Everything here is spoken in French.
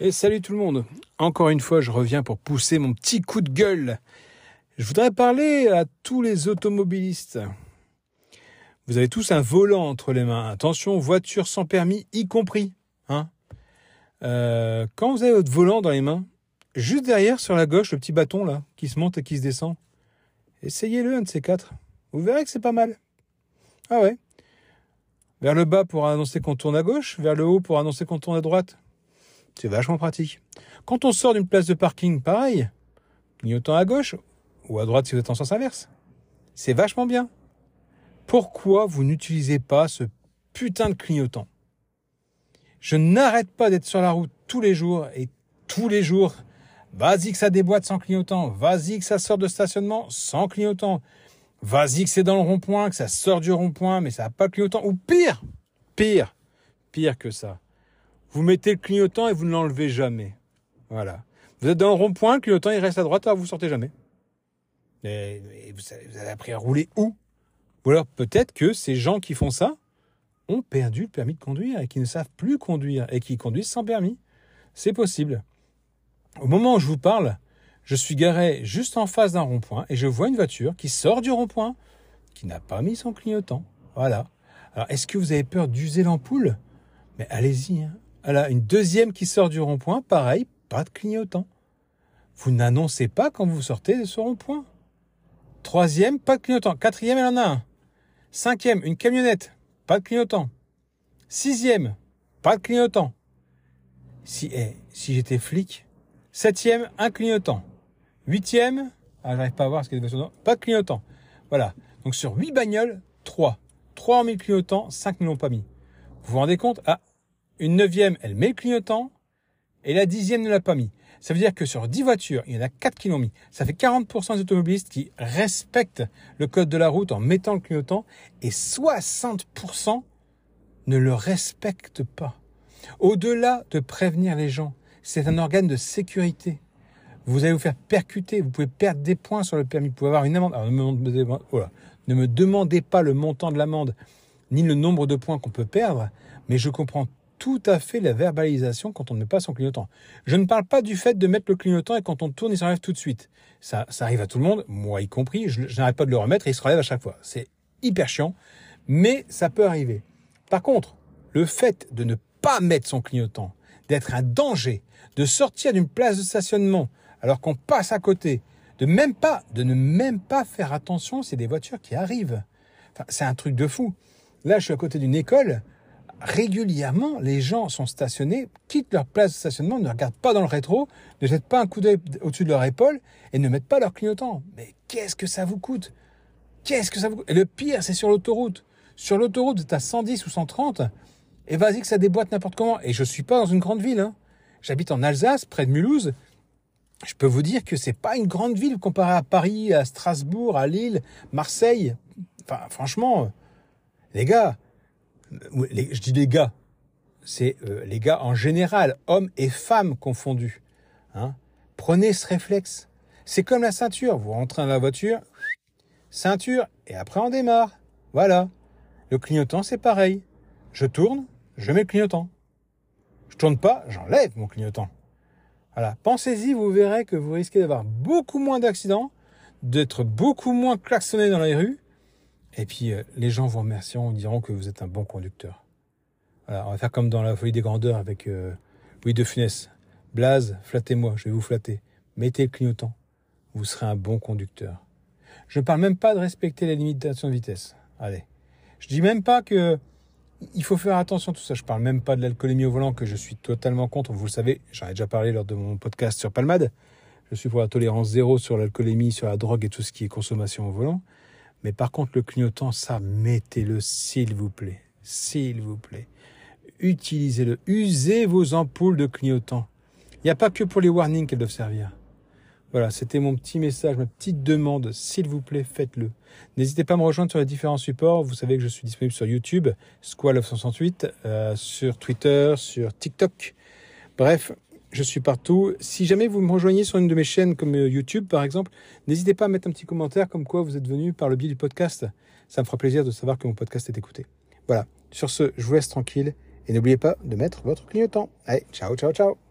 Et salut tout le monde. Encore une fois, je reviens pour pousser mon petit coup de gueule. Je voudrais parler à tous les automobilistes. Vous avez tous un volant entre les mains. Attention, voiture sans permis y compris. Hein euh, quand vous avez votre volant dans les mains, juste derrière sur la gauche, le petit bâton là, qui se monte et qui se descend, essayez-le un de ces quatre. Vous verrez que c'est pas mal. Ah ouais. Vers le bas pour annoncer qu'on tourne à gauche, vers le haut pour annoncer qu'on tourne à droite. C'est vachement pratique. Quand on sort d'une place de parking, pareil, clignotant à gauche ou à droite si vous êtes en sens inverse. C'est vachement bien. Pourquoi vous n'utilisez pas ce putain de clignotant? Je n'arrête pas d'être sur la route tous les jours et tous les jours. Vas-y que ça déboîte sans clignotant. Vas-y que ça sort de stationnement sans clignotant. Vas-y que c'est dans le rond-point, que ça sort du rond-point, mais ça n'a pas de clignotant. Ou pire, pire, pire que ça. Vous mettez le clignotant et vous ne l'enlevez jamais. Voilà. Vous êtes dans le rond-point, le clignotant il reste à droite, alors vous sortez jamais. Et, vous, avez, appris à rouler où? Ou alors peut-être que ces gens qui font ça ont perdu le permis de conduire et qui ne savent plus conduire et qui conduisent sans permis. C'est possible. Au moment où je vous parle, je suis garé juste en face d'un rond-point et je vois une voiture qui sort du rond-point, qui n'a pas mis son clignotant. Voilà. Alors, est-ce que vous avez peur d'user l'ampoule? Mais allez-y, hein. Voilà, une deuxième qui sort du rond-point, pareil, pas de clignotant. Vous n'annoncez pas quand vous sortez de ce rond-point. Troisième, pas de clignotant. Quatrième, elle en a un. Cinquième, une camionnette, pas de clignotant. Sixième, pas de clignotant. Si, eh, si j'étais flic. Septième, un clignotant. Huitième, ah, j'arrive pas à voir ce qu'il y a pas de clignotant. Voilà. Donc sur huit bagnoles, trois. Trois ont mis le cinq ne l'ont pas mis. Vous vous rendez compte? Ah, une neuvième, elle met le clignotant, et la dixième ne l'a pas mis. Ça veut dire que sur 10 voitures, il y en a 4 qui l'ont mis. Ça fait 40% des automobilistes qui respectent le code de la route en mettant le clignotant, et 60% ne le respectent pas. Au-delà de prévenir les gens, c'est un organe de sécurité. Vous allez vous faire percuter, vous pouvez perdre des points sur le permis, vous pouvez avoir une amende. Ne me demandez pas le montant de l'amende, ni le nombre de points qu'on peut perdre, mais je comprends tout à fait la verbalisation quand on ne met pas son clignotant. Je ne parle pas du fait de mettre le clignotant et quand on tourne, il s'enlève tout de suite. Ça, ça arrive à tout le monde, moi y compris. Je, n'arrête pas de le remettre et il se relève à chaque fois. C'est hyper chiant, mais ça peut arriver. Par contre, le fait de ne pas mettre son clignotant, d'être un danger, de sortir d'une place de stationnement alors qu'on passe à côté, de même pas, de ne même pas faire attention, c'est des voitures qui arrivent. Enfin, c'est un truc de fou. Là, je suis à côté d'une école régulièrement, les gens sont stationnés, quittent leur place de stationnement, ne regardent pas dans le rétro, ne jettent pas un coup d'œil au-dessus de leur épaule et ne mettent pas leur clignotant. Mais qu'est-ce que ça vous coûte? Qu'est-ce que ça vous coûte? Et le pire, c'est sur l'autoroute. Sur l'autoroute, vous à 110 ou 130, et vas-y que ça déboîte n'importe comment. Et je suis pas dans une grande ville. Hein. J'habite en Alsace, près de Mulhouse. Je peux vous dire que c'est pas une grande ville comparée à Paris, à Strasbourg, à Lille, Marseille. Enfin, franchement, les gars, je dis les gars, c'est euh, les gars en général, hommes et femmes confondus. Hein. Prenez ce réflexe. C'est comme la ceinture. Vous rentrez dans la voiture, ceinture, et après on démarre. Voilà. Le clignotant, c'est pareil. Je tourne, je mets le clignotant. Je tourne pas, j'enlève mon clignotant. Voilà. Pensez-y, vous verrez que vous risquez d'avoir beaucoup moins d'accidents, d'être beaucoup moins klaxonné dans les rues, et puis, euh, les gens vous remercieront, diront que vous êtes un bon conducteur. Voilà, on va faire comme dans la folie des grandeurs avec euh, Louis de Funès. Blaze, flattez-moi, je vais vous flatter. Mettez le clignotant. Vous serez un bon conducteur. Je ne parle même pas de respecter les limitations de vitesse. Allez. Je dis même pas que il faut faire attention à tout ça. Je parle même pas de l'alcoolémie au volant que je suis totalement contre. Vous le savez, j'en ai déjà parlé lors de mon podcast sur Palmade. Je suis pour la tolérance zéro sur l'alcoolémie, sur la drogue et tout ce qui est consommation au volant. Mais par contre, le clignotant, ça, mettez-le, s'il vous plaît. S'il vous plaît. Utilisez-le. Usez vos ampoules de clignotant. Il n'y a pas que pour les warnings qu'elles doivent servir. Voilà, c'était mon petit message, ma petite demande. S'il vous plaît, faites-le. N'hésitez pas à me rejoindre sur les différents supports. Vous savez que je suis disponible sur YouTube, Squall 968, euh, sur Twitter, sur TikTok. Bref, je suis partout. Si jamais vous me rejoignez sur une de mes chaînes comme euh, YouTube par exemple, n'hésitez pas à mettre un petit commentaire comme quoi vous êtes venu par le biais du podcast. Ça me fera plaisir de savoir que mon podcast est écouté. Voilà. Sur ce, je vous laisse tranquille et n'oubliez pas de mettre votre clignotant. Allez, ciao, ciao, ciao.